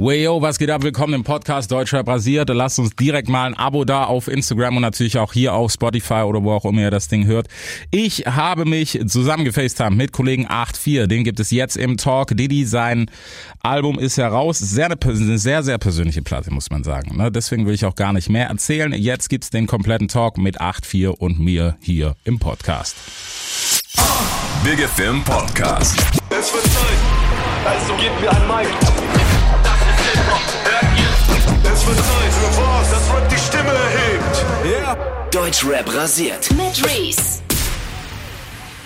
Wayo, was geht ab? Willkommen im Podcast Deutscher Brasiert. Lasst uns direkt mal ein Abo da auf Instagram und natürlich auch hier auf Spotify oder wo auch immer ihr das Ding hört. Ich habe mich zusammengefacetimed mit Kollegen 84. Den gibt es jetzt im Talk. Didi, sein Album ist heraus. Sehr eine, sehr, sehr persönliche Platte, muss man sagen. Ne? Deswegen will ich auch gar nicht mehr erzählen. Jetzt gibt's den kompletten Talk mit 84 und mir hier im Podcast. Big Film Podcast. Es wird Zeit, also gebt mir ein Mic. Wird Zeit für was, das Rap die Stimme erhebt. Ja. Deutschrap rasiert. Mit Reese.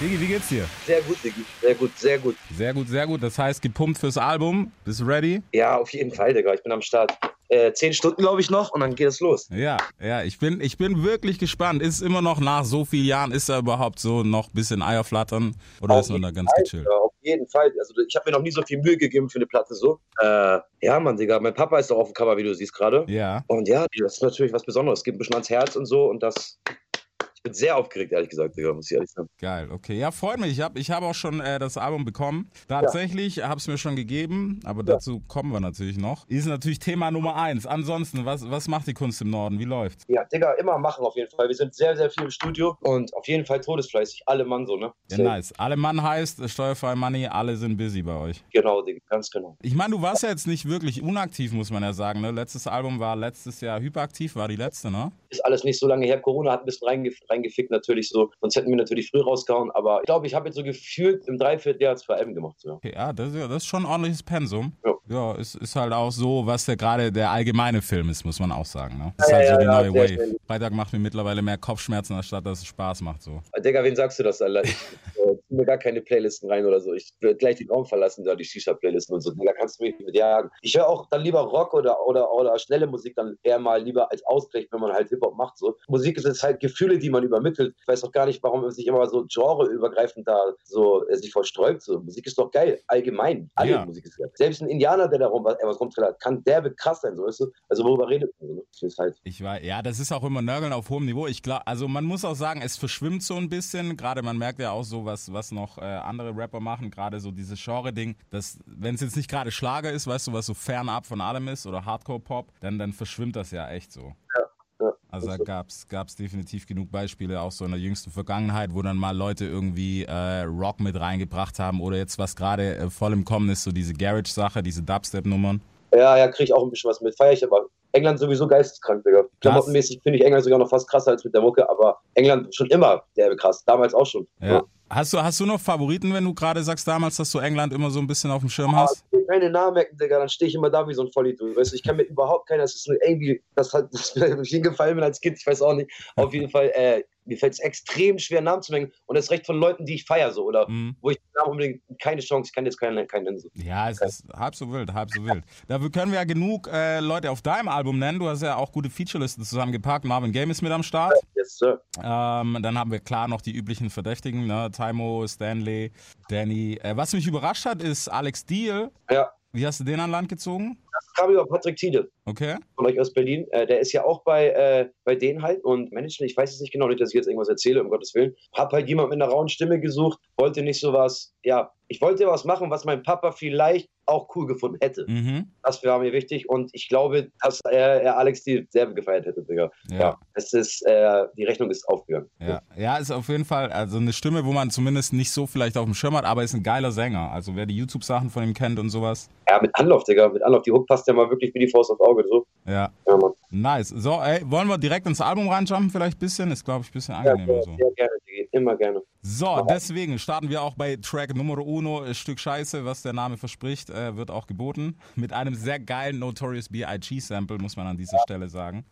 Digi, wie geht's dir? Sehr gut, Diggi. Sehr gut, sehr gut. Sehr gut, sehr gut. Das heißt, gepumpt fürs Album. Bist du ready? Ja, auf jeden Fall, Digga. Ich bin am Start. Äh, zehn Stunden, glaube ich, noch und dann geht es los. Ja, ja, ich bin, ich bin wirklich gespannt. Ist immer noch nach so vielen Jahren, ist er überhaupt so noch ein bisschen Eierflattern oder ist man da ganz Fall, gechillt? Ja, auf jeden Fall. Also ich habe mir noch nie so viel Mühe gegeben für eine Platte so. Äh, ja, Mann, Digga. Mein Papa ist doch auf dem Cover, wie du siehst gerade. Ja. Und ja, das ist natürlich was Besonderes. Es geht ein bisschen ans Herz und so und das. Ich bin sehr aufgeregt, ehrlich gesagt, Digga, muss ich ehrlich sagen. Geil, okay. Ja, freut mich. Ich habe ich hab auch schon äh, das Album bekommen. Tatsächlich habe es mir schon gegeben, aber dazu kommen wir natürlich noch. Ist natürlich Thema Nummer eins. Ansonsten, was, was macht die Kunst im Norden? Wie läuft's? Ja, Digga, immer machen auf jeden Fall. Wir sind sehr, sehr viel im Studio und auf jeden Fall todesfleißig. Alle Mann so, ne? Ja, nice. Alle Mann heißt, äh, steuerfrei Money, alle sind busy bei euch. Genau, Digga, ganz genau. Ich meine, du warst ja jetzt nicht wirklich unaktiv, muss man ja sagen. Ne? Letztes Album war letztes Jahr hyperaktiv, war die letzte, ne? ist alles nicht so lange her. Corona hat ein bisschen reingef reingefickt natürlich so. Sonst hätten wir natürlich früh rausgehauen. Aber ich glaube, ich habe jetzt so gefühlt im Dreivierteljahr zwei Alben gemacht. So. Okay, ja, das, ist ja, das ist schon ein ordentliches Pensum. Ja. Ja, ist, ist halt auch so, was der gerade der allgemeine Film ist, muss man auch sagen. Ne? Ist Ja, halt ja, so die ja, neue Wave. Freitag macht mir mittlerweile mehr Kopfschmerzen, anstatt dass es Spaß macht. So. Digga, wen sagst du das, Alter? Äh, mir gar keine Playlisten rein oder so. Ich will gleich den Raum verlassen, da die Shisha-Playlisten und so. Digga, kannst du mich nicht mit jagen. Ich höre auch dann lieber Rock oder, oder, oder schnelle Musik dann eher mal lieber als Ausgleich, wenn man halt Hip-Hop macht. So. Musik ist jetzt halt Gefühle, die man übermittelt. Ich weiß auch gar nicht, warum man sich immer so genreübergreifend da so äh, sich versträubt. So. Musik ist doch geil, allgemein. Alle Ja. Musik ist geil. Selbst ein Indianer, der darum was, was rumträllert, kann derbe krass sein, so weißt du? Also worüber redet man? So, ne? Halt. Ich war, ja, das ist auch immer Nörgeln auf hohem Niveau. Ich glaube, also man muss auch sagen, es verschwimmt so ein bisschen. Gerade man merkt ja auch so, was, was noch äh, andere Rapper machen, gerade so dieses Genre-Ding, dass, wenn es jetzt nicht gerade Schlager ist, weißt du, was so fernab von allem ist oder Hardcore-Pop, dann, dann verschwimmt das ja echt so. ja. Also da gab's gab's definitiv genug Beispiele, auch so in der jüngsten Vergangenheit, wo dann mal Leute irgendwie äh, Rock mit reingebracht haben oder jetzt was gerade äh, voll im Kommen ist, so diese Garage-Sache, diese Dubstep-Nummern. Ja, ja, kriege ich auch ein bisschen was mit. Feier ich aber. England sowieso geisteskrank, Digga. Klamottenmäßig finde ich England sogar noch fast krasser als mit der Mucke, aber England schon immer derbe krass. Damals auch schon. Ja. Hast du, hast du noch Favoriten, wenn du gerade sagst damals, dass du England immer so ein bisschen auf dem Schirm Aber hast? ich will keine Namen merken, Digga, dann stehe ich immer da wie so ein Vollidiot. Weißt du, ich kann mir überhaupt keiner, das ist nur irgendwie, das hat das mir hingefallen bin als Kind, ich weiß auch nicht. Auf jeden Fall, äh, mir fällt es extrem schwer, Namen zu merken. Und das recht von Leuten, die ich feiere, so, oder Mhm. wo ich den Namen unbedingt keine Chance, ich kann jetzt keinen, keinen nennen. So. Ja, es ist halb so wild, halb so wild. Dafür können wir ja genug äh, Leute auf deinem Album nennen. Du hast ja auch gute Featurelisten zusammengepackt. Marvin Game ist mit am Start. Yes, Sir. Ähm, dann haben wir klar noch die üblichen Verdächtigen, ne? Taimo, Stanley, Danny. Äh, was mich überrascht hat, ist Alex Deal. Ja, Wie hast du den an Land gezogen? Das kam über Patrick Tiede. Okay. von euch aus Berlin, äh, der ist ja auch bei, äh, bei denen halt und Management, ich weiß es nicht genau, nicht, dass ich jetzt irgendwas erzähle, um Gottes Willen. Hab halt jemand mit einer rauen Stimme gesucht, wollte nicht sowas, ja, ich wollte was machen, was mein Papa vielleicht auch cool gefunden hätte. Mhm. Das war mir wichtig und ich glaube, dass er, er Alex die sehr gefeiert hätte, Digga. Ja. Ja, es ist, äh, die Rechnung ist aufgegangen. Ja. ja, ist auf jeden Fall also eine Stimme, wo man zumindest nicht so vielleicht auf dem Schirm hat, aber ist ein geiler Sänger. Also wer die YouTube-Sachen von ihm kennt und sowas. Ja, mit Anlauf, Digga, mit Anlauf. Die Hook passt ja mal wirklich wie die Faust aufs Auge, so. Ja, Ja, Mann. nice. So, ey, wollen wir direkt ins Album reinjumpen vielleicht ein bisschen? Ist, glaube ich, ein bisschen Ja, angenehmer so. sehr gerne, Digga. immer gerne. So, deswegen starten wir auch bei Track Nummer Uno, Stück Scheiße, was der Name verspricht, äh, wird auch geboten. Mit einem sehr geilen Notorious B.I.G. Sample, muss man an dieser Stelle sagen.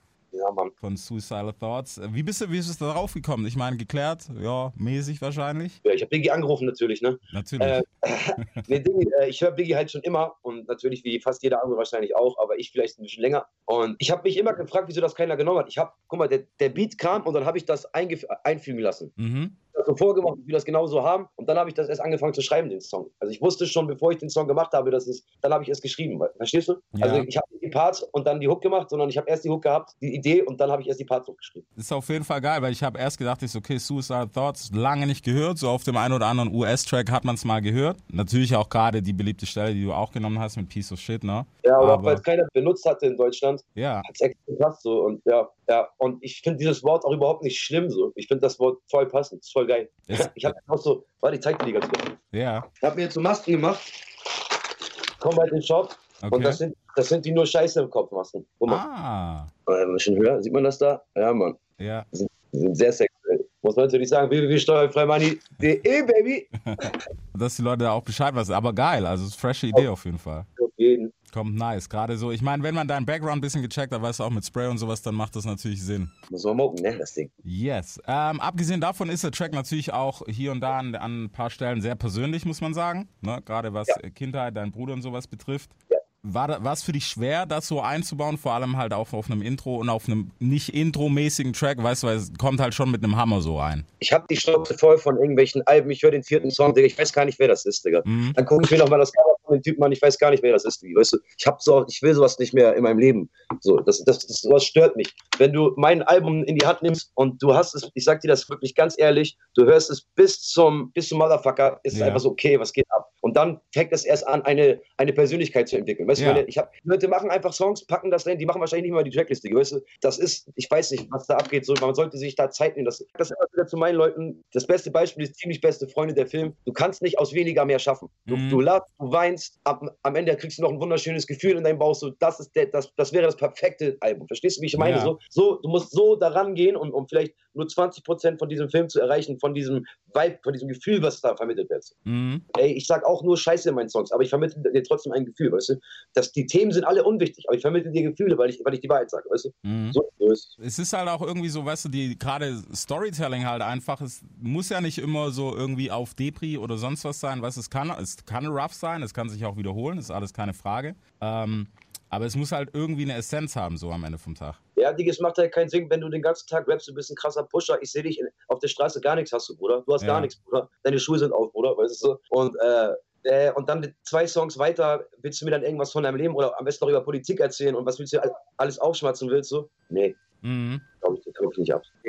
Ja, Mann. Von Suicidal Thoughts. Wie bist du, wie bist du darauf gekommen? Ich meine, geklärt, ja, mäßig wahrscheinlich. Ja, ich habe Biggie angerufen natürlich, ne? Natürlich. Äh, nee, äh, ich höre Biggie halt schon immer und natürlich wie fast jeder andere wahrscheinlich auch, aber ich vielleicht ein bisschen länger. Und ich habe mich immer gefragt, wieso das keiner genommen hat. Ich habe, guck mal, der, der Beat kam und dann habe ich das einfügen lassen. mhm. Das so vorgemacht, ich will das genauso haben. Und dann habe ich das erst angefangen zu schreiben, den Song. Also ich wusste schon, bevor ich den Song gemacht habe, dass es, dann habe ich es geschrieben. Verstehst du? Ja. Also ich habe nicht die Parts und dann die Hook gemacht, sondern ich habe erst die Hook gehabt, die Idee und dann habe ich erst die Parts hochgeschrieben. Ist auf jeden Fall geil, weil ich habe erst gedacht, ich so, okay, Suicide Thoughts, lange nicht gehört. So auf dem einen oder anderen US-Track hat man es mal gehört. Natürlich auch gerade die beliebte Stelle, die du auch genommen hast mit Piece of Shit, ne? Ja, aber, Aber- weil es keiner benutzt hatte in Deutschland, Ja. hat es extra gepasst so und ja, ja. Und ich finde dieses Wort auch überhaupt nicht schlimm so. Ich finde das Wort voll passend, ist voll geil. Ist- Ich habe auch so, warte, ich zeig dir die ganz kurz. Ja. Ich habe mir jetzt so Masken gemacht. Komm bei den Shop. Und Okay. das sind, das sind die nur Scheiße im Kopf Masken. Guck mal. Ah. Äh, ein bisschen höher, sieht man das da? Ja, Mann. Ja. Die sind sehr sexuell. Muss man natürlich sagen, www.steuerfreimoney.de, Baby. Dass die Leute da auch Bescheid wissen. Aber geil, also ist freshe Idee auf jeden Fall. Auf jeden. Kommt nice. Gerade so, ich meine, wenn man deinen Background ein bisschen gecheckt hat, weißt du auch mit Spray und sowas, dann macht das natürlich Sinn. Muss man moken, ne, das Ding. Yes. Ähm, abgesehen davon ist der Track natürlich auch hier und da an, an ein paar Stellen sehr persönlich, muss man sagen. Ne? Gerade was äh, Kindheit, dein Bruder und sowas betrifft. War da, war es für dich schwer, das so einzubauen, vor allem halt auch auf einem Intro und auf einem nicht Intro-mäßigen Track, weißt du, weil es kommt halt schon mit einem Hammer so rein. Ich habe die Schnauze voll von irgendwelchen Alben. Ich höre den vierten Song, Digga. Ich weiß gar nicht, wer das ist, Digga. Mhm. Dann gucke ich mir nochmal das Dem Typen an. Ich weiß gar nicht, wer das ist. Weißt du, ich hab so, ich will sowas nicht mehr in meinem Leben. So, das, das, das, sowas stört mich. Wenn du mein Album in die Hand nimmst und du hast es, ich sag dir das wirklich ganz ehrlich, du hörst es bis zum, bis zum Motherfucker, ist es Ja. einfach so, okay, was geht ab? Und dann fängt es erst an, eine, eine Persönlichkeit zu entwickeln. Weißt Ja. du, ich hab, Leute machen einfach Songs, packen das rein, die machen wahrscheinlich nicht mal die Trackliste, weißt du? Das ist, ich weiß nicht, was da abgeht. So, man sollte sich da Zeit nehmen. Das, das ist immer wieder zu meinen Leuten. Das beste Beispiel ist ziemlich beste Freunde der Film. Du kannst nicht aus weniger mehr schaffen. Du, Mhm. du lachst, du weinst, am, am Ende kriegst du noch ein wunderschönes Gefühl in deinem Bauch. So, das ist der, das, das wäre das perfekte Album. Verstehst du, wie ich meine? Ja. So, so, du musst so daran gehen, um, um vielleicht nur 20 Prozent von diesem Film zu erreichen, von diesem Vibe, von diesem Gefühl, was da vermittelt wird. Mhm. Ey, ich sag auch nur Scheiße in meinen Songs, aber ich vermittle dir trotzdem ein Gefühl, weißt du? Das, die Themen sind alle unwichtig, aber ich vermittle dir Gefühle, weil ich, weil ich die Wahrheit sage, weißt du? Mhm. So, so ist es. Es ist halt auch irgendwie so, weißt du, die gerade Storytelling halt einfach, es muss ja nicht immer so irgendwie auf Depri oder sonst was sein, weißt du, es kann, es kann rough sein, es kann sich auch wiederholen, ist alles keine Frage. Ähm, aber es muss halt irgendwie eine Essenz haben, so am Ende vom Tag. Ja, Digga, es macht halt keinen Sinn, wenn du den ganzen Tag rappst, du bist ein krasser Pusher. Ich sehe dich in, auf der Straße gar nichts hast du, Bruder. Du hast Ja. gar nichts, Bruder. Deine Schuhe sind auf, Bruder, weißt du so? Und, äh, äh, und dann zwei Songs weiter willst du mir dann irgendwas von deinem Leben oder am besten noch über Politik erzählen und was willst du all- alles aufschmatzen willst du? Nee, Mhm. ab.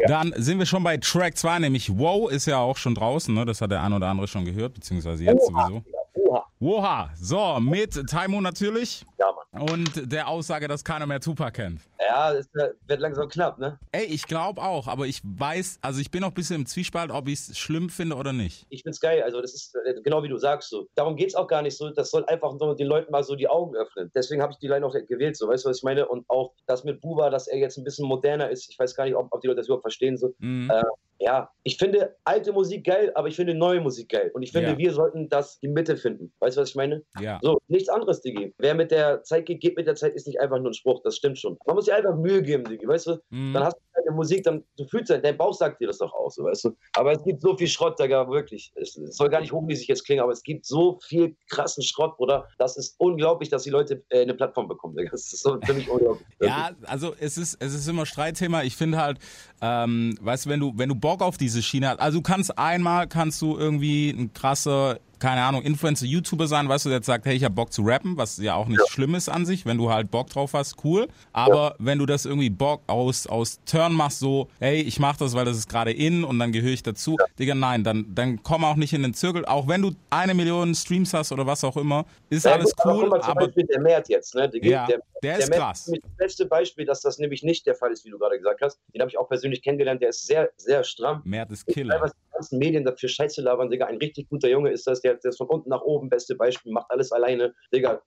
Dann sind wir schon bei Track 2, nämlich Wow ist ja auch schon draußen, ne? das hat der ein oder andere schon gehört, beziehungsweise jetzt Oha, sowieso. Digga, Oha. Woha, so, mit Taimo natürlich Ja, Mann. und der Aussage, dass keiner mehr Tupac kennt. Ja, es wird langsam knapp, ne? Ey, ich glaube auch, aber ich weiß, also ich bin noch ein bisschen im Zwiespalt, ob ich es schlimm finde oder nicht. ich find's geil. Also das ist äh, genau wie du sagst so. Darum geht's auch gar nicht so. Das soll einfach nur den Leuten mal so die Augen öffnen. Deswegen habe ich die Line auch gewählt. So, weißt du, was ich meine? Und auch das mit Buba, dass er jetzt ein bisschen moderner ist. Ich weiß gar nicht, ob, ob die Leute das überhaupt verstehen so. Mhm. Äh, Ja, ich finde alte Musik geil, aber ich finde neue Musik geil. Und ich finde, Ja. wir sollten das die Mitte finden. Weißt du, was ich meine? ja. So, nichts anderes, Digi. Wer mit der Zeit geht, geht mit der Zeit, ist nicht einfach nur ein Spruch. Das stimmt schon. Man muss sich einfach Mühe geben, Digi. Weißt du? Mhm. Dann hast du deine Musik, dann du fühlst dein Bauch sagt dir das doch aus, so, weißt du. Aber es gibt so viel Schrott, Digga, wirklich. Es, es soll gar nicht hochnäsig jetzt klingen, aber es gibt so viel krassen Schrott, Bruder. Das ist unglaublich, dass die Leute äh, eine Plattform bekommen, Digga. Das ist so ziemlich unglaublich. Ja, also es ist, es ist immer Streitthema. Ich finde halt, ähm, weißt du, wenn du, wenn du Bock auf diese Schiene hast, also du kannst einmal, kannst du irgendwie ein krasser, keine Ahnung, Influencer, YouTuber sein, weißt du, der jetzt sagt, hey, ich hab Bock zu rappen, was ja auch nicht schlimm ist an sich, wenn du halt Bock drauf hast, cool. Aber wenn du das irgendwie Bock aus, aus Turn machst, so, hey, ich mach das, weil das ist gerade in und dann gehöre ich dazu, Digga, nein, dann, dann komm auch nicht in den Zirkel, auch wenn du eine Million Streams hast oder was auch immer, ist Ja, alles gut, aber cool, zum aber Beispiel der Mert jetzt, ne? Der, Ja, der ist Mert krass. nämlich Das beste Beispiel, dass das nämlich nicht der Fall ist, wie du gerade gesagt hast. Den habe ich auch persönlich kennengelernt. Der ist sehr, sehr stramm. Mert ist Killer. die ganzen Medien dafür Scheiße labern, Digga. Ein richtig guter Junge ist das. Der, ist von unten nach oben, beste Beispiel, macht alles alleine. Digga,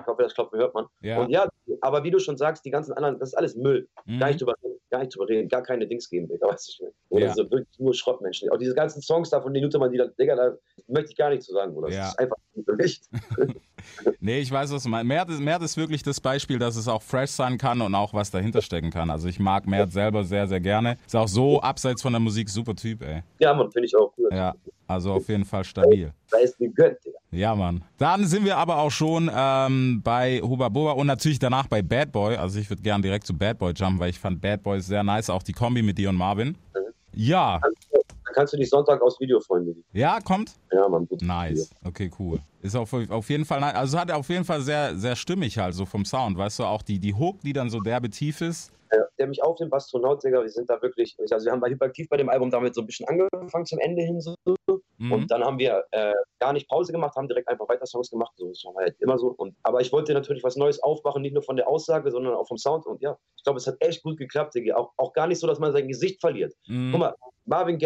ich hoffe, das Klopfen hört man. Ja. Und ja, aber wie du schon sagst, die ganzen anderen, das ist alles Müll. Mhm. Gar nicht drüber reden, gar nicht drüber reden, gar keine Dings geben, Digga, weißt du schon. Oder Ja. so wirklich nur Schrottmenschen. Auch diese ganzen Songs da von den Nutemann, die da, Digga, da möchte ich gar nicht zu sagen. Das Ja. ist einfach nicht. Nee, ich weiß, was du meinst. Mert ist, Mert ist wirklich das Beispiel, dass es auch fresh sein kann und auch was dahinter stecken kann. Also ich mag Mert selber sehr, sehr gerne. Ist auch so abseits von der Musik super Typ, ey. Ja, Mann, finde ich auch cool. Ja, also auf jeden Fall stabil. Da ist gegönnt, Digga. Ja, Mann. Dann sind wir aber auch schon ähm, bei Huba Boba und natürlich danach bei Bad Boy. Also ich würde gern direkt zu Bad Boy jumpen, weil ich fand Bad Boy sehr nice, auch die Kombi mit dir und Marvin. Ja, Dann kannst du dich Sonntag aufs Video freuen, Diggi. Ja, kommt? Ja, Mann. Gut. Nice. Okay, cool. Ist auf, auf jeden Fall, also hat er auf jeden Fall sehr, sehr stimmig halt so vom Sound, weißt du, auch die, die Hook, die dann so derbe tief ist. Ja, der mich aufnimmt, Astronaut, Digga, wir sind da wirklich, also wir haben bei Hyperaktiv bei dem Album damit so ein bisschen angefangen zum Ende hin so. Mhm. Und dann haben wir äh, gar nicht Pause gemacht, haben direkt einfach weiter Songs gemacht. So das war halt immer so. Und, aber ich wollte natürlich was Neues aufmachen, nicht nur von der Aussage, sondern auch vom Sound. Und ja, ich glaube, es hat echt gut geklappt, Digga. Auch, auch gar nicht so, dass man sein Gesicht verliert. Mhm. Guck mal, Marvin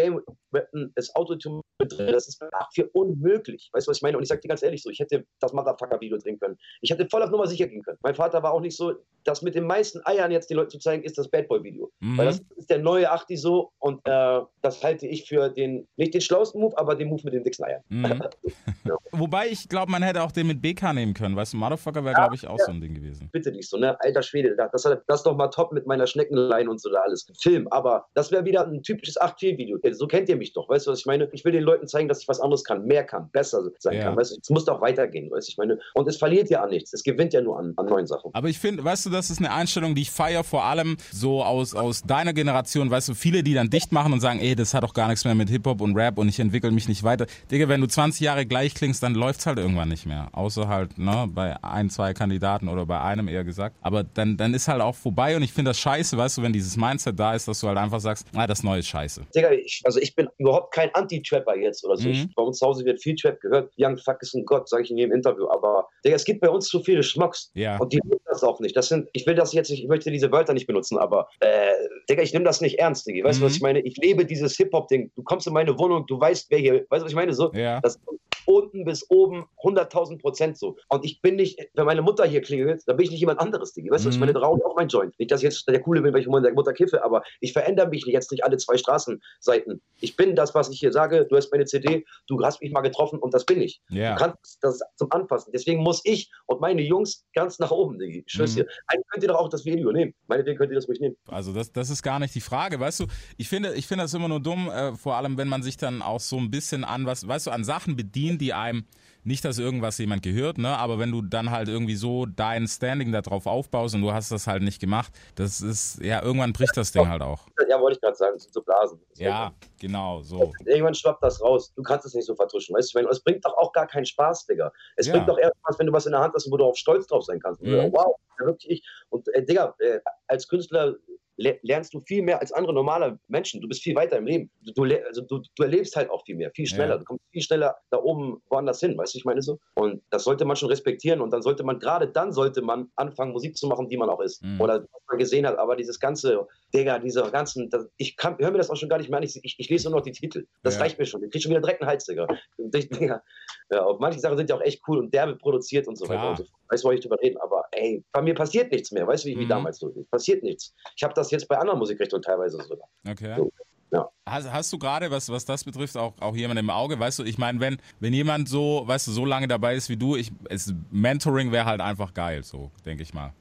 rappen, ist Autotune mit drin. Das ist 8-4 unmöglich. Weißt du, was ich meine? Und ich sag dir ganz ehrlich so, ich hätte das Motherfucker-Video drehen können. Ich hätte voll auf Nummer sicher gehen können. Mein Vater war auch nicht so, das mit den meisten Eiern jetzt den Leuten zu zeigen, ist das Bad Boy-Video. Mhm. Weil das ist der neue Achti so und äh, das halte ich für den, nicht den schlauesten Move, aber den Move mit den dicksten Eiern. Mhm. Wobei ich glaube, man hätte auch den mit BK nehmen können. Weißt du, Motherfucker wäre, glaube ich, auch so ein Ding gewesen. Bitte nicht so, ne? Alter Schwede, das, das, das ist doch mal top mit meiner Schneckenlein und so da alles. Film, aber das wäre wieder ein typisches 8-4-Video. So kennt ihr mich doch, weißt du, was ich meine? Ich will den Leuten zeigen, dass ich was anderes kann, mehr kann, besser sein Ja. kann, weißt du? Es muss doch weitergehen, weißt du, ich meine? Und es verliert ja an nichts, es gewinnt ja nur an, an neuen Sachen. Aber ich finde, weißt du, das ist eine Einstellung, die ich feiere, vor allem so aus, aus deiner Generation, weißt du, viele, die dann dicht machen und sagen, ey, das hat doch gar nichts mehr mit Hip-Hop und Rap und ich entwickle mich nicht weiter. Digga, wenn du 20 Jahre gleich klingst, dann läuft's halt irgendwann nicht mehr. Außer halt, ne, bei ein, zwei Kandidaten oder bei einem eher gesagt. Aber dann, dann ist halt auch vorbei und ich finde das scheiße, weißt du, wenn dieses Mindset da ist, dass du halt einfach sagst, ah, das Neue ist scheiße. Digga, ich, also ich bin überhaupt kein Anti-Trapper jetzt oder so. Mhm. Ich, bei uns zu Hause wird viel Trap gehört. Young Fuck ist ein Gott, sage ich in jedem Interview. Aber Digga, es gibt bei uns zu viele Schmucks. Ja. Und die nehmen das auch nicht. Das sind, ich will das jetzt nicht, ich möchte diese Wörter nicht benutzen, aber äh, Digga, ich nehme das nicht ernst, Digga. Weißt du, Mhm. was ich meine? Ich lebe dieses Hip-Hop-Ding. Du kommst in meine Wohnung, du weißt, wer hier, weißt du, was ich meine? So, Ja. das unten bis oben 100.000 Prozent so. Und ich bin nicht, wenn meine Mutter hier klingelt, dann bin ich nicht jemand anderes, Digga. Weißt du, was ich Mhm. meine? Rauche auch mein Joint. Nicht, dass ich jetzt der Coole bin, weil ich mit meiner Mutter kiffe, aber ich verändere mich jetzt nicht alle zwei Straßenseiten. Ich bin das, was ich hier sage. Du hast meine CD, du hast mich mal getroffen und das bin ich. Ja. Du kannst das zum Anfassen. Deswegen muss ich und meine Jungs ganz nach oben, Digga. Ich schwör's Mhm. dir. Eigentlich könnt ihr doch auch das Video nehmen. Meinetwegen könnt ihr das ruhig nehmen. Also das, das ist gar nicht die Frage, weißt du? Ich finde, ich finde das immer nur dumm, äh, vor allem wenn man sich dann auch so ein bisschen an was, weißt du, an Sachen bedient, die einem nicht, dass irgendwas jemand gehört, ne? Aber wenn du dann halt irgendwie so dein Standing darauf aufbaust und du hast das halt nicht gemacht, das ist ja irgendwann bricht das Ding halt auch. Ja, wollte ich gerade sagen. Das sind so Blasen. Ja, genau so. Irgendwann schwappt das raus. Du kannst es nicht so vertuschen. Weißt du, meine, es bringt doch auch gar keinen Spaß, Digga. Es Ja. bringt doch erst was, wenn du was in der Hand hast, wo du auch stolz drauf sein kannst. Mhm. Wow, wirklich ich. Und äh, Digga, äh, als Künstler le lernst du viel mehr als andere normale Menschen. Du bist viel weiter im Leben. Du, du, also du, du erlebst halt auch viel mehr, viel schneller. Ja. Du kommst viel schneller da oben woanders hin, weißt du, ich meine so. Und das sollte man schon respektieren und dann sollte man, gerade dann sollte man anfangen, Musik zu machen, die man auch ist. Mhm. Oder was man gesehen hat. Aber dieses ganze, Digga, diese ganzen, das, ich höre mir das auch schon gar nicht mehr an. Ich, ich, ich lese nur noch die Titel. Das Ja. reicht mir schon. Ich krieg schon wieder direkt einen Hals, Digga. Ich, Digga. Ja, und manche Sachen sind ja auch echt cool und derbe produziert und so Klar. weiter und so fort. Weißt du, wollte ich drüber reden. Aber ey, bei mir passiert nichts mehr. Weißt du, wie, wie Mhm. damals so? Passiert nichts. Ich habe das jetzt bei anderen Musikrichtungen teilweise sogar. Okay. So, ja. Hast, hast du gerade, was, was das betrifft, auch, auch jemand im Auge? Weißt du, ich meine, wenn, wenn jemand so, weißt du, so lange dabei ist wie du, ich, es, Mentoring wäre halt einfach geil, so, denke ich mal.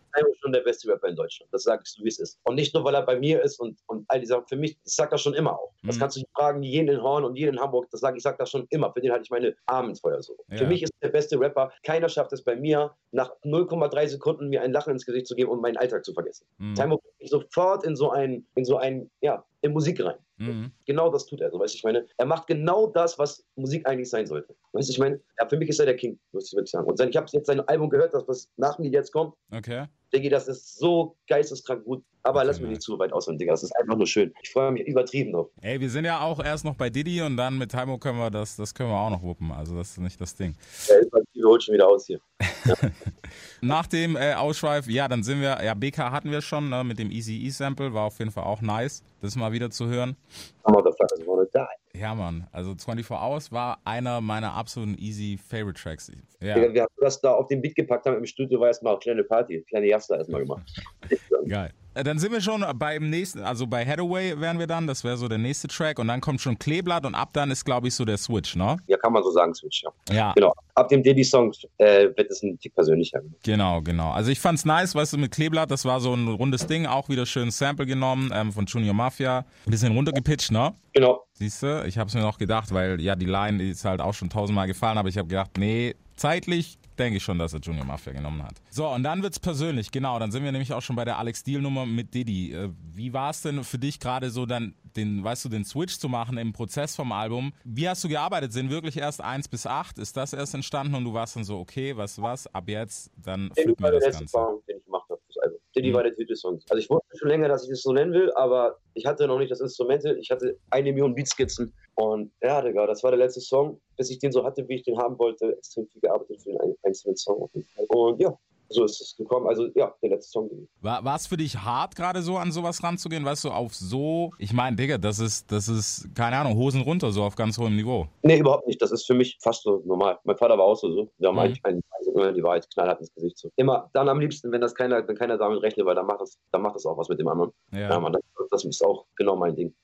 Schon der beste Rapper in Deutschland. Das sage ich so, wie es ist. Und nicht nur, weil er bei mir ist und, und all diese, für mich, ich sag das schon immer auch. Das Mhm. kannst du nicht fragen, jeden in Horn und jeden in Hamburg. Das sag, ich sag das schon immer. Für den halte ich meine Arme ins Feuer so. Ja. Für mich ist er der beste Rapper. Keiner schafft es bei mir, nach 0,3 Sekunden mir ein Lachen ins Gesicht zu geben und meinen Alltag zu vergessen. Mhm. Timo bringt mich sofort in so ein, in so ein, ja, in Musik rein. Mhm. Genau das tut er. So, weißt du, ich meine, er macht genau das, was Musik eigentlich sein sollte. Weißt du, ich meine, ja, für mich ist er der King, muss ich wirklich sagen. Und sein, ich habe jetzt sein Album gehört, das was nach mir jetzt kommt. Okay. Diggi, das ist so geisteskrank gut. Aber Okay, lass mich nicht zu weit ausholen, Digga. Das ist einfach nur schön. Ich freue mich übertrieben drauf. Ey, wir sind ja auch erst noch bei Diddy und dann mit Taimo können wir das, das können wir auch noch wuppen. Also das ist nicht das Ding. Der Übertriebe holt schon wieder aus hier. Nach dem äh, Ausschweif, ja, dann sind wir, ja, BK hatten wir schon, ne, mit dem Easy E Sample, war auf jeden Fall auch nice, das mal wieder zu hören. Ja, Mann, also 24 Hours war einer meiner absoluten Easy Favorite Tracks. Ja, Digga, wir haben das da auf den Beat gepackt haben im Studio, war erstmal eine kleine Party. Kleine Jasta erstmal gemacht. geil. Äh, Dann sind wir schon beim nächsten, also bei Hathaway wären wir dann, das wäre so der nächste Track und dann kommt schon Kleeblatt und ab dann ist, glaube ich, so der Switch, ne? Ja, kann man so sagen, Switch, ja. Ja, Genau. Ab dem Diddy-Song äh, wird es ein Tick persönlicher. Genau, genau. Also ich fand's nice, weißt du, mit Kleeblatt, das war so ein rundes Ding, auch wieder schön Sample genommen ähm, von Junior Mafia. Ein bisschen runtergepitcht, ne? Genau. Siehst du, ich hab's mir noch gedacht, weil ja die Line die ist halt auch schon tausendmal gefallen, aber ich habe gedacht, nee, zeitlich denke ich schon, dass er Junior Mafia genommen hat. So, und dann wird's persönlich, genau. Dann sind wir nämlich auch schon bei der Alex Deal-Nummer mit Diddy. Äh, Wie war es denn für dich gerade so dann, den, weißt du, den Switch zu machen im Prozess vom Album? Wie hast du gearbeitet? Sind wirklich erst eins bis acht? Ist das erst entstanden und du warst dann so, okay, was was? Ab jetzt, dann flippen wir das Ganze. Song, den ich gemacht fürs Album. Diddy Mhm. war der Titelsong. Also ich wusste schon länger, dass ich das so nennen will, aber ich hatte noch nicht das Instrumental. Ich hatte eine Million Beatskizzen und ja, Digga, das war der letzte Song. Bis ich den so hatte, wie ich den haben wollte, extrem viel gearbeitet für den ein- einzelnen Song. Und ja, so ist es gekommen. Also ja, der letzte Song. War war es für dich hart, gerade so an sowas ranzugehen? Weißt du, auf so, ich meine, Digga, das ist, das ist, keine Ahnung, Hosen runter, so auf ganz hohem Niveau. Nee, überhaupt nicht. Das ist für mich fast so normal. Mein Vater war auch so. so. Wir haben Mhm. eigentlich einen, immer die Wahrheit knallhart ins Gesicht. So. Immer dann am liebsten, wenn das keiner, wenn keiner damit rechnet, weil dann macht das, dann macht das auch was mit dem anderen. Ja, Ja, man, das, das ist auch genau mein Ding.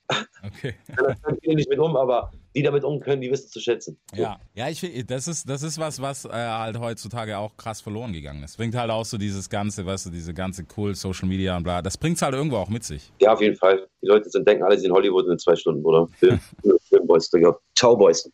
okay. Da können viele nicht mit um, aber die damit um können, die wissen zu schätzen. So. Ja, ja, ich finde, das ist, das ist was, was äh, halt heutzutage auch krass verloren gegangen ist. Bringt halt auch so dieses ganze, weißt du, diese ganze cool Social Media und bla. Das bringt's halt irgendwo auch mit sich. Ja, auf jeden Fall. Die Leute sind, denken alle, sie sind in Hollywood in zwei Stunden, oder? Film, Filmboys, Digga. Ciao, Boys.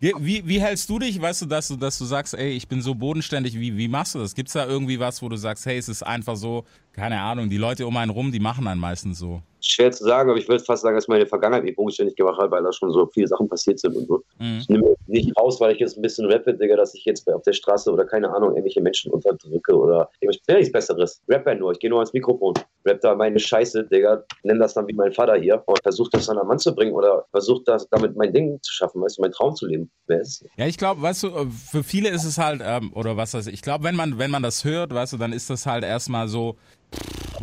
Wie, wie, wie hältst du dich, weißt du, dass du, dass du sagst, ey, ich bin so bodenständig, wie, wie machst du das? Gibt's da irgendwie was, wo du sagst, hey, es ist einfach so, keine Ahnung, die Leute um einen rum, die machen einen meistens so. Schwer zu sagen, aber ich würde fast sagen, dass meine Vergangenheit mich bodenständig gemacht hat, weil da schon so viele Sachen passiert sind und so. Mhm. Ich nehme nicht raus, weil ich jetzt ein bisschen rappe, Digga, dass ich jetzt auf der Straße oder keine Ahnung, irgendwelche Menschen unterdrücke oder ich bin ja nichts Besseres. Rapper nur, ich gehe nur ans Mikrofon, rapp da meine Scheiße, Digga, nenn das dann wie mein Vater hier und versuch das dann am Mann zu bringen oder versuch das damit mein Ding zu schaffen, weißt du, mein Traum zu leben. Wer ist? Ja, ich glaube, weißt du, für viele ist es halt, ähm, oder was weiß ich, ich glaube, wenn man, wenn man das hört, weißt du, dann ist das halt erstmal so,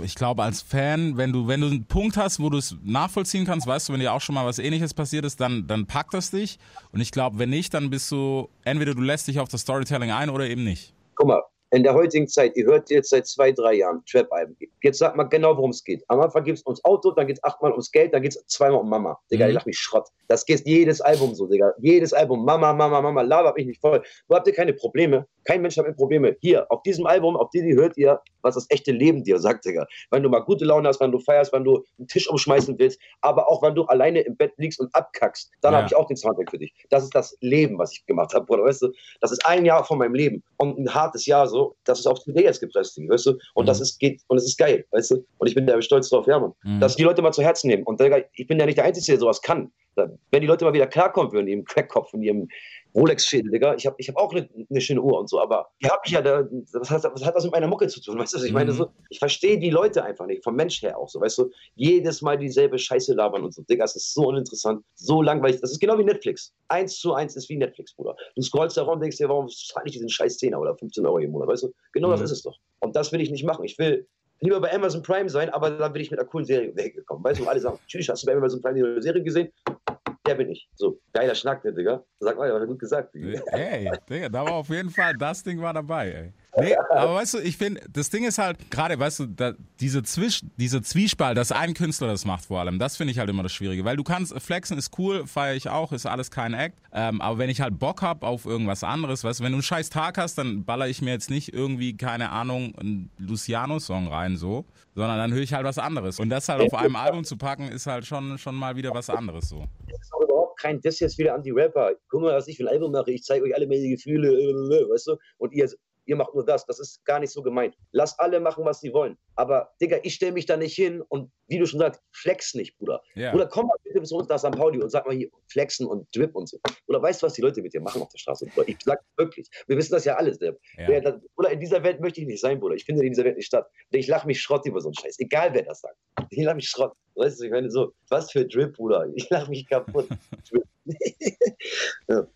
ich glaube, als Fan, wenn du, wenn du einen Punkt hast, wo du es nachvollziehen kannst, weißt du, wenn dir auch schon mal was ähnliches passiert ist, dann, dann packt das dich. Und ich glaube, wenn nicht, dann bist du, entweder du lässt dich auf das Storytelling ein oder eben nicht. Guck mal, in der heutigen Zeit, ihr hört jetzt seit zwei, drei Jahren Trap-Alben. Jetzt sagt mal genau, worum es geht. Am Anfang geht es ums Auto, dann geht es achtmal ums Geld, dann geht es zweimal um Mama. Digga, Mhm. ich lach mich Schrott. Das geht jedes Album so, Digga. Jedes Album. Mama, Mama, Mama, labert mich nicht voll. Wo habt ihr keine Probleme? Kein Mensch hat mit Probleme. Hier, auf diesem Album, auf die hört ihr, was das echte Leben dir sagt, Digga. Wenn du mal gute Laune hast, wenn du feierst, wenn du einen Tisch umschmeißen willst, aber auch wenn du alleine im Bett liegst und abkackst, dann Ja. habe ich auch den Soundtrack für dich. Das ist das Leben, was ich gemacht habe, Bruder, weißt du? Das ist ein Jahr von meinem Leben und ein hartes Jahr so, das ist auf CD jetzt gepresst, weißt du? Und Mhm. das ist geht und es ist geil, weißt du? Und ich bin da stolz drauf, ja, Mann. Mhm. Dass die Leute mal zu Herzen nehmen. Und Digga, ich bin ja nicht der Einzige, der sowas kann. Wenn die Leute mal wieder klarkommen würden, in ihrem Crackkopf, in ihrem Rolex-Schädel, Digga. Ich habe ich hab auch eine, eine schöne Uhr und so, aber die hab ich ja da, was hat, was hat das mit meiner Mucke zu tun? Weißt du, was ich meine? Mhm. So, ich verstehe die Leute einfach nicht, vom Mensch her auch so, weißt du? Jedes Mal dieselbe Scheiße labern und so. Digga, es ist so uninteressant, so langweilig. Das ist genau wie Netflix. Eins zu eins ist wie Netflix, Bruder. Du scrollst da rum und denkst dir, warum zahle ich diesen scheiß 10 oder 15 Euro im Monat, weißt du? Genau Mhm. das ist es doch. Und das will ich nicht machen. Ich will lieber bei Amazon Prime sein, aber dann bin ich mit einer coolen Serie weggekommen. Weißt du, alle sagen, tschüss, hast du bei Amazon Prime eine Serie gesehen? Der bin ich. So, geiler Schnack, ne, Digga. Sag mal, hat gut gesagt. Digga. Ey, Digga, da war auf jeden Fall, das Ding war dabei, ey. Nee, aber weißt du, ich finde, das Ding ist halt, gerade, weißt du, da, diese, Zwisch, diese Zwiespalt, dass ein Künstler das macht vor allem, das finde ich halt immer das Schwierige, weil du kannst, flexen ist cool, feiere ich auch, ist alles kein Act, ähm, aber wenn ich halt Bock hab auf irgendwas anderes, weißt du, wenn du einen scheiß Tag hast, dann baller ich mir jetzt nicht irgendwie, keine Ahnung, einen Luciano-Song rein, so, sondern dann höre ich halt was anderes. Und das halt auf einem Album zu packen, ist halt schon, schon mal wieder was anderes, so. Das ist auch überhaupt kein Diss jetzt wieder an die Rapper. Guck mal, was ich für ein Album mache. Ich zeige euch alle meine Gefühle, äh, weißt du? Und ihr, ihr macht nur das. Das ist gar nicht so gemeint. Lass alle machen, was sie wollen. Aber, Digga, ich stelle mich da nicht hin und wie du schon sagst, flex nicht, Bruder. Ja. Oder komm mal bitte zu uns nach St. Pauli und sag mal hier, flexen und drip und so. Oder weißt du, was die Leute mit dir machen auf der Straße, Bruder? Ich sag wirklich. Wir wissen das ja alles, das- Oder in dieser Welt möchte ich nicht sein, Bruder. Ich finde in dieser Welt nicht statt. Ich lache mich Schrott über so einen Scheiß. Egal, wer das sagt. Ich lache mich Schrott. Weißt du, ich meine so, was für Drip, Bruder. Ich lache mich kaputt. Drip.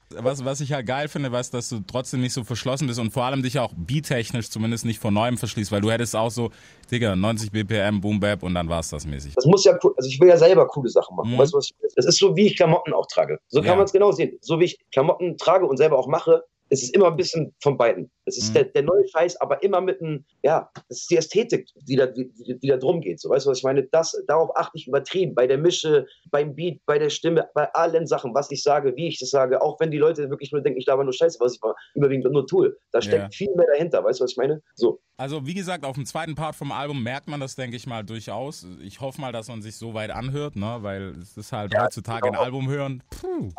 Was, was ich halt geil finde, weißt, dass du trotzdem nicht so verschlossen bist und vor allem dich auch beattechnisch zumindest nicht vor Neuem verschließt, weil du hättest auch so, Digga, 90 BPM, Boom Bap und dann war's das mäßig. Das muss ja cool, also ich will ja selber coole Sachen machen. Mhm. Weißt du, was ich? Das ist so, wie ich Klamotten auch trage. So kann Ja. man es genau sehen. So wie ich Klamotten trage und selber auch mache, es ist immer ein bisschen von beiden. Es ist Mhm. der, der neue Scheiß, aber immer mit einem, ja, das ist die Ästhetik, die da, die, die, da drum geht. So, weißt du, was ich meine? Das, darauf achte ich übertrieben. Bei der Mische, beim Beat, bei der Stimme, bei allen Sachen, was ich sage, wie ich das sage. Auch wenn die Leute wirklich nur denken, ich laber nur Scheiße, was ich mal überwiegend nur tue. Da steckt Ja. viel mehr dahinter. Weißt du, was ich meine? So. Also wie gesagt, auf dem zweiten Part vom Album merkt man das, denke ich mal, durchaus. Ich hoffe mal, dass man sich so weit anhört, ne? weil es ist halt heutzutage ein genau. Album hören. Puh.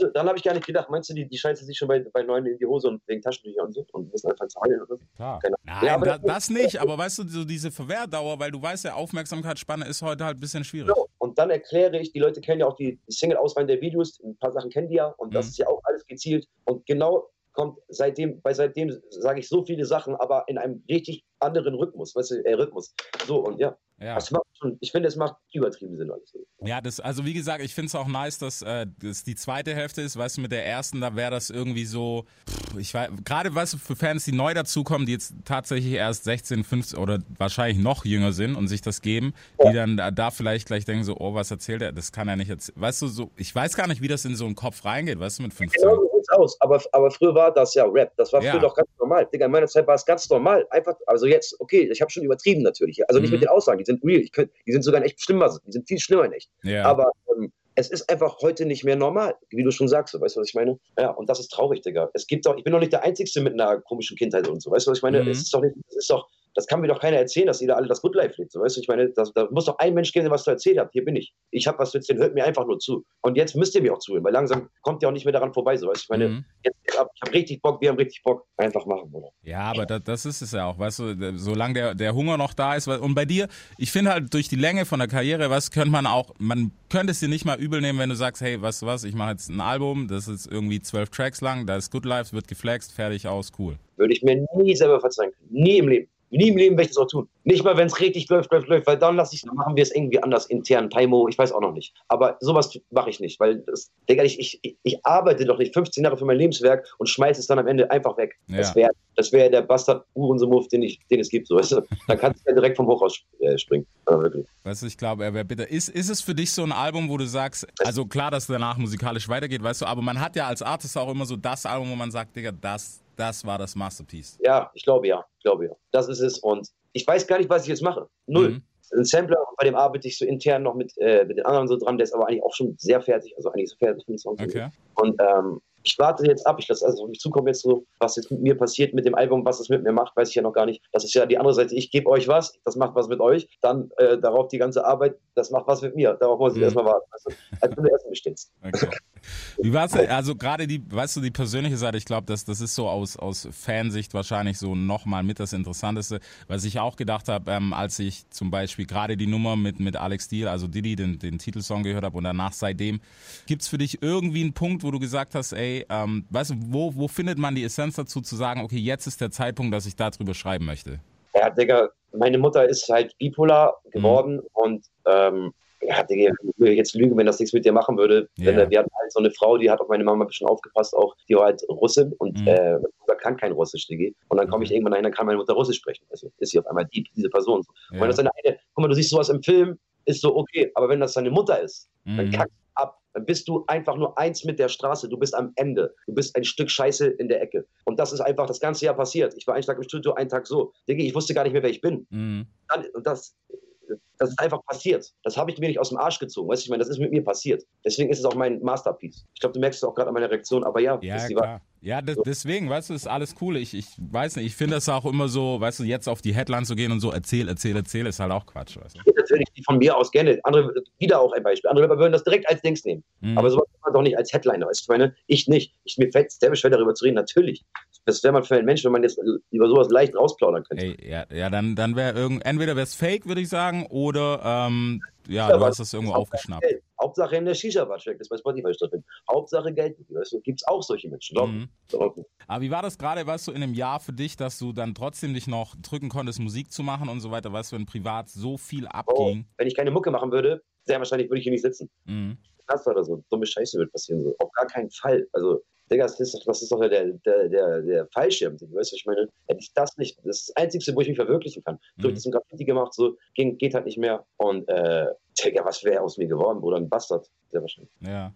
Meinst du, dann habe ich gar nicht gedacht, meinst du, die, die scheißen sich schon bei, bei Neuen in die Hose und wegen Taschentücher und so und müssen einfach zahlen oder so? Klar. Nein. Ja, da, das- das nicht, aber weißt du, so diese Verwehrdauer, weil du weißt ja, Aufmerksamkeitsspanne ist heute halt ein bisschen schwierig. So, und dann erkläre ich, die Leute kennen ja auch die, die Single-Auswahl der Videos, ein paar Sachen kennen die ja und das Mhm. ist ja auch alles gezielt. Und genau kommt seitdem, bei seitdem sage ich so viele Sachen, aber in einem richtig anderen Rhythmus, weißt du, äh, Rhythmus. So und ja, Ja. das macht schon, ich finde, es macht übertrieben Sinn alles. Ja, das, also wie gesagt, ich finde es auch nice, dass äh, das die zweite Hälfte ist, weißt du, mit der ersten, da wäre das irgendwie so, pff, ich weiß, gerade weißt du, für Fans, die neu dazukommen, die jetzt tatsächlich erst 16, 15 oder wahrscheinlich noch jünger sind und sich das geben, die dann da, da vielleicht gleich denken so, oh, was erzählt er, das kann er nicht erzählen. Weißt du, so, ich weiß gar nicht, wie das in so einen Kopf reingeht, weißt du, mit 15. Genau so sieht's aus. Aber, aber früher war das ja Rap. Das war Ja. früher doch ganz normal. Digga, in meiner Zeit war es ganz normal. Einfach, also jetzt, okay, ich habe schon übertrieben natürlich. Also nicht Mhm. mit den Aussagen, die sind real. Ich könnt, die sind sogar in echt schlimmer. Die sind viel schlimmer in echt. Ja. Aber ähm, es ist einfach heute nicht mehr normal, wie du schon sagst. Weißt du, was ich meine? Ja, und das ist traurig, Digga. Es gibt doch, ich bin doch nicht der Einzige mit einer komischen Kindheit und so. Weißt du, was ich meine? Mhm. Es ist doch nicht, es ist doch, das kann mir doch keiner erzählen, dass ihr da alle das Good Life lebt. So, weißt du, ich meine, das, da muss doch ein Mensch geben, der was zu erzählen hat. Hier bin ich. Ich habe was zu erzählen, hört mir einfach nur zu. Und jetzt müsst ihr mir auch zuhören, weil langsam kommt ihr auch nicht mehr daran vorbei. So, weißt du, ich meine, Mhm. jetzt, ich habe hab richtig Bock, wir haben richtig Bock. Einfach machen, oder? Ja, aber das, das ist es ja auch, weißt du, solange der, der Hunger noch da ist. Und bei dir, ich finde halt durch die Länge von der Karriere, was könnte man auch, man könnte es dir nicht mal übel nehmen, wenn du sagst, hey, weißt du was, ich mache jetzt ein Album, das ist irgendwie zwölf Tracks lang, da ist Good Life, wird geflext, fertig aus, cool. Würde ich mir nie selber verzeihen können. Nie im Leben. Nie im Leben werde ich das auch tun. Nicht mal, wenn es richtig läuft, läuft, läuft, weil dann lasse ich, dann machen wir es irgendwie anders intern, Taimo, ich weiß auch noch nicht. Aber sowas mache ich nicht, weil das, Digga, ich, ich, ich arbeite doch nicht 15 Jahre für mein Lebenswerk und schmeiße es dann am Ende einfach weg. Ja. Das wäre das wär der Bastard Uhrensomuff, den, ich, den es gibt, so weißt du. Dann kannst du ja direkt vom Hochhaus äh, springen. Wirklich. Weißt du, ich glaube, er wäre bitter. Ist, ist es für dich so ein Album, wo du sagst, also klar, dass danach musikalisch weitergeht, weißt du, aber man hat ja als Artist auch immer so das Album, wo man sagt, Digga, das, das war das Masterpiece. Ja, ich glaube ja, ich glaube ja. Das ist es und ich weiß gar nicht, was ich jetzt mache. Null. Mhm. Ein Sampler, bei dem arbeite ich so intern noch mit, äh, mit den anderen so dran, der ist aber eigentlich auch schon sehr fertig, also eigentlich so fertig für den Song. Okay. Und ähm, ich warte jetzt ab, ich lasse also auf mich zukommen jetzt so, was jetzt mit mir passiert mit dem Album, was es mit mir macht, weiß ich ja noch gar nicht. Das ist ja die andere Seite, ich gebe euch was, das macht was mit euch, dann äh, darauf die ganze Arbeit, das macht was mit mir. Darauf muss ich Mhm. erstmal warten. Also, als du erstmal bestehst. Okay. Wie war's denn? Also gerade die, weißt du, die persönliche Seite, ich glaube, das, das ist so aus, aus Fansicht wahrscheinlich so nochmal mit das Interessanteste, was ich auch gedacht habe, ähm, als ich zum Beispiel gerade die Nummer mit, mit Alex Steele, also Diddy, den, den Titelsong gehört habe und danach seitdem, gibt's für dich irgendwie einen Punkt, wo du gesagt hast, ey, ähm, weißt du, wo, wo findet man die Essenz dazu zu sagen, okay, jetzt ist der Zeitpunkt, dass ich darüber schreiben möchte? Ja, Digga, meine Mutter ist halt bipolar geworden Mhm. und ähm, ja, Digga, ich würde jetzt lügen, wenn das nichts mit dir machen würde. Denn, Ja. äh, wir hatten halt so eine Frau, die hat auf meine Mama ein bisschen aufgepasst, auch die war halt Russin und Mhm. äh, meine Mutter kann kein Russisch, Digga. Und dann komme ich Okay. irgendwann dahin, dann kann meine Mutter Russisch sprechen. Also ist sie auf einmal die, diese Person. Und Ja. wenn das eine, eine, guck mal, du siehst sowas im Film, ist so okay, aber wenn das deine Mutter ist, dann Mhm. kackst du ab. Dann bist du einfach nur eins mit der Straße. Du bist am Ende. Du bist ein Stück Scheiße in der Ecke. Und das ist einfach das ganze Jahr passiert. Ich war einen Tag im Studio, einen Tag so. Digga, ich wusste gar nicht mehr, wer ich bin. Mhm. Dann, und das, das ist einfach passiert. Das habe ich mir nicht aus dem Arsch gezogen. Weißt du, ich meine, das ist mit mir passiert. Deswegen ist es auch mein Masterpiece. Ich glaube, du merkst es auch gerade an meiner Reaktion, aber ja, Ja, ist die Wahrheit. Ja, de- deswegen, weißt du, ist alles cool. Ich, ich weiß nicht, ich finde das auch immer so, weißt du, jetzt auf die Headline zu gehen und so, erzähl, erzähl, erzähl, ist halt auch Quatsch, weißt du. Ich natürlich die von mir aus gerne. Andere, wieder auch ein Beispiel. Andere würden das direkt als Dings nehmen. Mhm. Aber sowas kann man doch nicht als Headliner. Weißt du, ich meine, ich nicht. Ich, mir fällt es sehr schwer, darüber zu reden. Natürlich. Das wäre man für einen Mensch, wenn man jetzt über sowas leicht rausplaudern könnte. Ey, ja, ja, dann, dann wäre irgend, entweder wäre es fake, würde ich sagen, oder, ähm, ja, du hast das irgendwo aufgeschnappt. Geld. Hauptsache in der Shisha-Bar checkt das bei Spotify stattfindet. Hauptsache Geld. Weißt du, gibt es auch solche Menschen. Mhm. Aber wie war das gerade, weißt du, in einem Jahr für dich, dass du dann trotzdem dich noch drücken konntest, Musik zu machen und so weiter, weißt du, wenn privat so viel Oh, abging? wenn ich keine Mucke machen würde, sehr wahrscheinlich würde ich hier nicht sitzen. Mhm. Das oder so. Dumme Scheiße wird passieren. So. Auf gar keinen Fall. Also, Digga, das ist, doch- das ist doch der, der, der, der Fallschirm. Weißt du, was ich meine? Hätte ich das nicht, das ist das Einzige, wo ich mich verwirklichen kann. So, Mhm. ich das im Graffiti gemacht, so, ging, geht halt nicht mehr. Und, äh, Digga, was wäre aus mir geworden, Bruder? Ein Bastard. Sehr wahrscheinlich. Ja.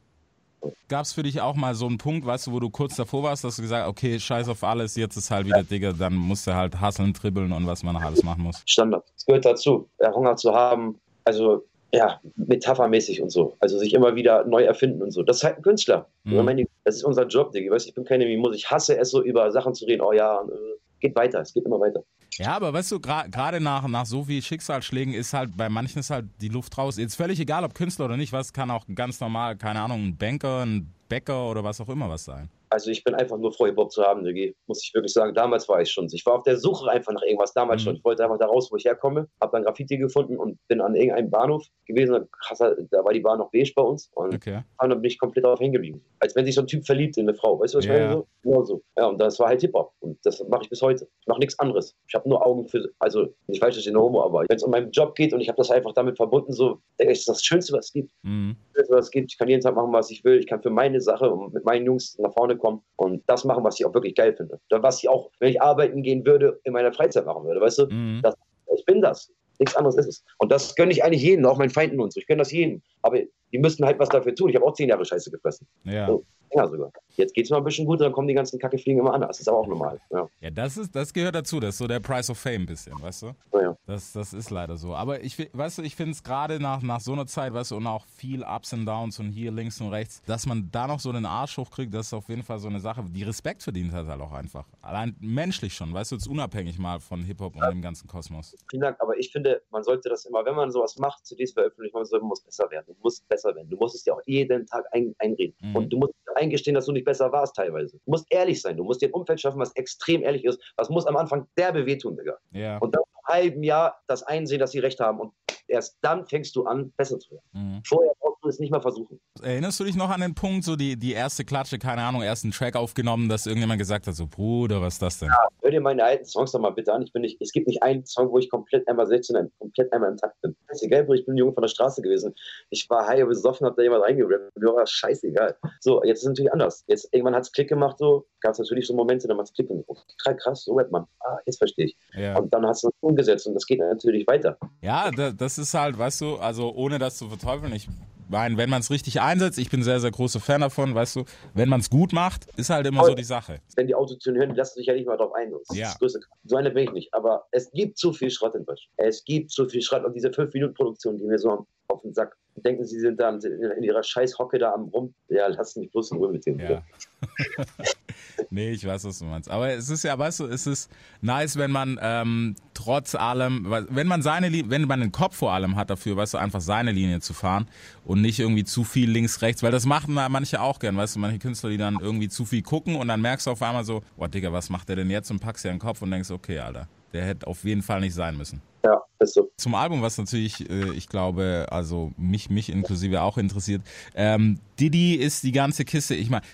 Gab es für dich auch mal so einen Punkt, weißt du, wo du kurz davor warst, dass du gesagt hast, okay, scheiß auf alles, jetzt ist halt wieder Digga, dann musst du halt hasseln, tribbeln und was man noch alles machen muss. Standard. Es gehört dazu, Hunger zu haben, also ja, metaphermäßig und so. Also sich immer wieder neu erfinden und so. Das ist halt ein Künstler. Mhm. Ich meine, Das ist unser Job, Digga. Weißt, du, ich bin keine Mimose. Ich hasse es so, über Sachen zu reden. Oh ja, äh, geht weiter. Es geht immer weiter. Ja, aber weißt du, gra- gerade nach, nach so viel Schicksalsschlägen ist halt, bei manchen ist halt die Luft raus. Jetzt völlig egal, ob Künstler oder nicht, was kann auch ganz normal, keine Ahnung, ein Banker, ein Bäcker oder was auch immer was sein. Also ich bin einfach nur froh, Hip-Hop zu haben, Digi. Muss ich wirklich sagen. Damals war ich schon. Ich war auf der Suche einfach nach irgendwas, damals Mhm. schon. Ich wollte einfach da raus, wo ich herkomme. Hab dann Graffiti gefunden und bin an irgendeinem Bahnhof gewesen. Krasser, da war die Bahn noch beige bei uns. Und Okay. Dann bin ich komplett darauf hängen geblieben. Als wenn sich so ein Typ verliebt in eine Frau. Weißt du, was ich meine? So? Genau so. Ja, und das war halt Hip-Hop. Und das mache ich bis heute. Ich mache nichts anderes. Ich habe nur Augen für, also nicht falsch, ich bin Homo, aber wenn es um meinen Job geht und ich habe das einfach damit verbunden, so, denke ich, das ist das Schönste, was es gibt. Mhm. Das Schönste, was es gibt. Ich kann jeden Tag machen, was ich will. Ich kann für meine Sache und mit meinen Jungs nach vorne kommen und das machen, was ich auch wirklich geil finde. Was ich auch, wenn ich arbeiten gehen würde, in meiner Freizeit machen würde. Weißt du? Mhm. Das, ich bin das. Nichts anderes ist es. Und das gönne ich eigentlich jedem, auch meinen Feinden und so. Ich gönne das jedem. Aber die müssten halt was dafür tun. Ich habe auch zehn Jahre Scheiße gefressen. Ja. So. Länger sogar. Jetzt geht es mal ein bisschen gut, dann kommen die ganzen Kackefliegen immer anders. Das ist aber auch normal. Ja. ja, das ist, das gehört dazu. Das ist so der Price of Fame ein bisschen, weißt du? Naja. Das, das ist leider so. Aber ich, weißt du, ich finde es gerade nach, nach so einer Zeit, weißt du, und auch viel Ups und Downs und hier links und rechts, dass man da noch so einen Arsch hochkriegt, das ist auf jeden Fall so eine Sache, die Respekt verdient hat halt auch einfach. Allein menschlich schon, weißt du, jetzt unabhängig mal von Hip-Hop und dem ganzen Kosmos. Vielen Dank, aber ich finde, man sollte das immer, wenn man sowas macht, CDs veröffentlicht, man soll- muss besser werden. Du musst besser werden. Du musst es dir auch jeden Tag ein, einreden. Mhm. Und du musst dir eingestehen, dass du nicht besser warst teilweise. Du musst ehrlich sein. Du musst dir ein Umfeld schaffen, was extrem ehrlich ist. Was muss am Anfang derbe wehtun, Digga. Ja. Und dann einem halben Jahr das einsehen, dass sie recht haben. Und erst dann fängst du an, besser zu werden. Mhm. Vorher du es nicht mal versuchen. Erinnerst du dich noch an den Punkt, so die, die erste Klatsche, keine Ahnung, ersten Track aufgenommen, dass irgendjemand gesagt hat, so Bruder, was ist das denn? Hör dir meine alten Songs doch mal bitte an. Ich bin nicht, es gibt nicht einen Song, wo ich komplett einmal 16, ein- komplett einmal im Takt bin. Scheißegal, Bruder, ich bin ein Junge von der Straße gewesen. Ich war high besoffen, hab da jemand reingerappt. Mir war scheißegal. So, jetzt ist es natürlich anders. Jetzt irgendwann hat es Klick gemacht, so. Gab es natürlich so Momente, da macht es Klick und oh, krass, so rappt man. Ah, jetzt verstehe ich. Ja. Und dann hast du es umgesetzt und das geht natürlich weiter. Ja, da, das ist halt, weißt du, also ohne das zu verteufeln, ich meine, wenn man es richtig einsetzt, ich bin sehr, sehr großer Fan davon, weißt du, wenn man es gut macht, ist halt immer so die Sache. Wenn die Autotune hören, die lassen sich ja nicht mal drauf ein. Ja. So einer bin ich nicht. Aber es gibt zu viel Schrott in Deutschland. Es gibt zu viel Schrott. Und diese 5-Minuten-Produktion, die mir so auf den Sack denken, sie sind da in ihrer scheiß Hocke da am Rum. Ja, lass mich bloß in Ruhe mit dem. Ja. nee, ich weiß, was du meinst. Aber es ist ja, weißt du, es ist nice, wenn man ähm, trotz allem, wenn man seine Linie, wenn man den Kopf vor allem hat dafür, weißt du, einfach seine Linie zu fahren und nicht irgendwie zu viel links, rechts, weil das machen manche auch gern, weißt du, manche Künstler, die dann irgendwie zu viel gucken und dann merkst du auf einmal so, boah, Digga, was macht der denn jetzt und packst dir den Kopf und denkst, okay, Alter, der hätte auf jeden Fall nicht sein müssen. Ja, ist so. Zum Album, was natürlich, äh, ich glaube, also mich, mich inklusive auch interessiert. Ähm, Diddy ist die ganze Kiste. Ich meine,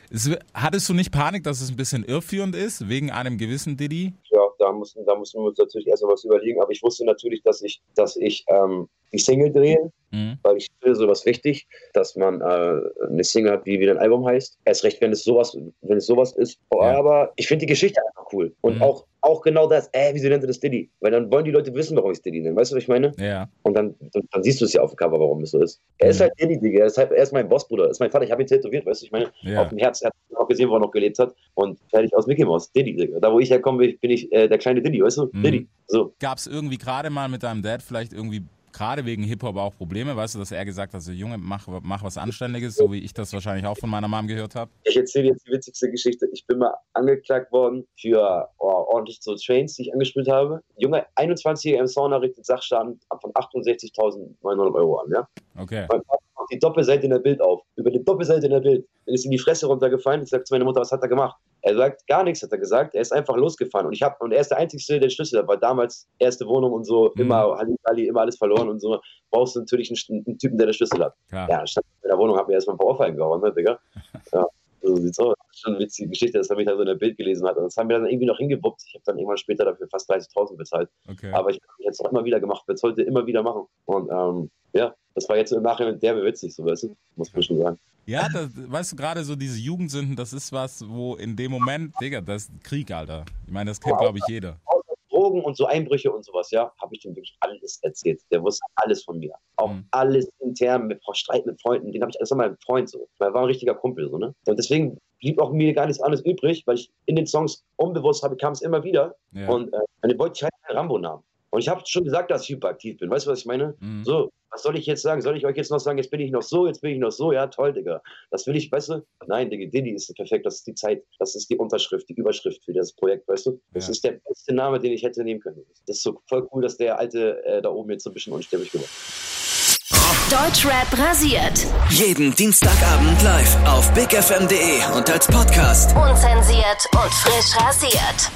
hattest du nicht Panik, dass es ein bisschen irreführend ist, wegen einem gewissen Diddy? Ja, da mussten, da mussten wir uns natürlich erst mal was überlegen. Aber ich wusste natürlich, dass ich, dass ich ähm, die Single drehe, Mhm. weil ich finde sowas wichtig, dass man äh, eine Single hat, wie wieder ein Album heißt. Erst recht, wenn es sowas, wenn es sowas ist. Ja. Aber ich finde die Geschichte einfach cool. Und Mhm. auch, auch genau das, äh, wieso nennt er das Diddy? Weil dann wollen die Leute wissen, warum ich es Diddy nenne. Weißt du, was ich meine? Ja. Und dann, dann, dann siehst du es ja auf dem Cover, warum es so ist. Er ist Mhm. halt Diddy, Digga. Er ist, halt, er ist mein Bossbruder. Er ist mein Vater. Ich habe ihn tätowiert, weißt du, ich meine, Ja. auf dem Herz. Er hat auch gesehen, wo er noch gelebt hat. Und fertig aus Mickey Mouse. Diddy, Digga. Da, wo ich herkomme, bin ich, bin ich äh, der kleine Diddy, weißt du? Mhm. Diddy. So. Gab es irgendwie gerade mal mit deinem Dad vielleicht irgendwie gerade wegen Hip-Hop auch Probleme, weißt du, dass er gesagt hat, so Junge, mach, mach was Anständiges, so wie ich das wahrscheinlich auch von meiner Mom gehört habe? Ich erzähle jetzt die witzigste Geschichte. Ich bin mal angeklagt worden für oh, ordentlich so Trains, die ich angespielt habe. Junge, 21-Jähriger im Sauna richtet Sachschaden von 68.900 Euro an, ja? Okay. Mein Vater macht die Doppelseite in der Bild auf. Über die Doppelseite in der Bild. Dann ist ihm die Fresse runtergefallen. Ich sage zu meiner Mutter, was hat er gemacht? Er sagt, gar nichts, hat er gesagt. Er ist einfach losgefahren. Und ich habe, und er ist der Einzige, der Schlüssel hat, weil damals erste Wohnung und so, Mhm. immer Halligalli, immer alles verloren und so. Brauchst du natürlich einen, einen Typen, der den Schlüssel hat. Klar. Ja, stand in der Wohnung, hab mir erstmal ein paar Ohrfeigen gehauen, ne, Digga. Ja, so sieht's aus. Das ist schon eine witzige Geschichte, dass er mich da so in der Bild gelesen hat. Und das haben wir dann irgendwie noch hingewuppt. Ich habe dann irgendwann später dafür fast 30.000 bezahlt. Okay. Aber ich habe jetzt auch immer wieder gemacht, werde es heute immer wieder machen. Und ähm, ja, das war jetzt im Nachhinein derbe witzig, so weißt du, muss man schon sagen. Ja, das, weißt du, gerade so diese Jugendsünden, das ist was, wo in dem Moment, Digga, das ist Krieg, Alter. Ich meine, das kennt, glaube ich, jeder. Drogen und so Einbrüche und sowas, ja, habe ich dem wirklich alles erzählt. Der wusste alles von mir. Auch Mhm. alles intern, mit Streit mit Freunden, den habe ich alles mal ein Freund so. Er war ein richtiger Kumpel, so, ne? Und deswegen blieb auch mir gar nichts anderes übrig, weil ich in den Songs unbewusst habe, kam es immer wieder. Ja. Und äh, dann wollte ich halt einen Rambo-Namen. Und ich habe schon gesagt, dass ich hyperaktiv bin. Weißt du, was ich meine? Mhm. So, was soll ich jetzt sagen? Soll ich euch jetzt noch sagen, jetzt bin ich noch so, jetzt bin ich noch so? Ja, toll, Digga. Das will ich, weißt du? Nein, Digga, Diddy ist perfekt. Das ist die Zeit, das ist die Unterschrift, die Überschrift für das Projekt, weißt du? Das Ja. ist der beste Name, den ich hätte nehmen können. Das ist so voll cool, dass der Alte äh, da oben jetzt so ein bisschen unsterblich geworden ist. Deutschrap rasiert. Jeden Dienstagabend live auf bigfm.de und als Podcast. Unzensiert und frisch rasiert.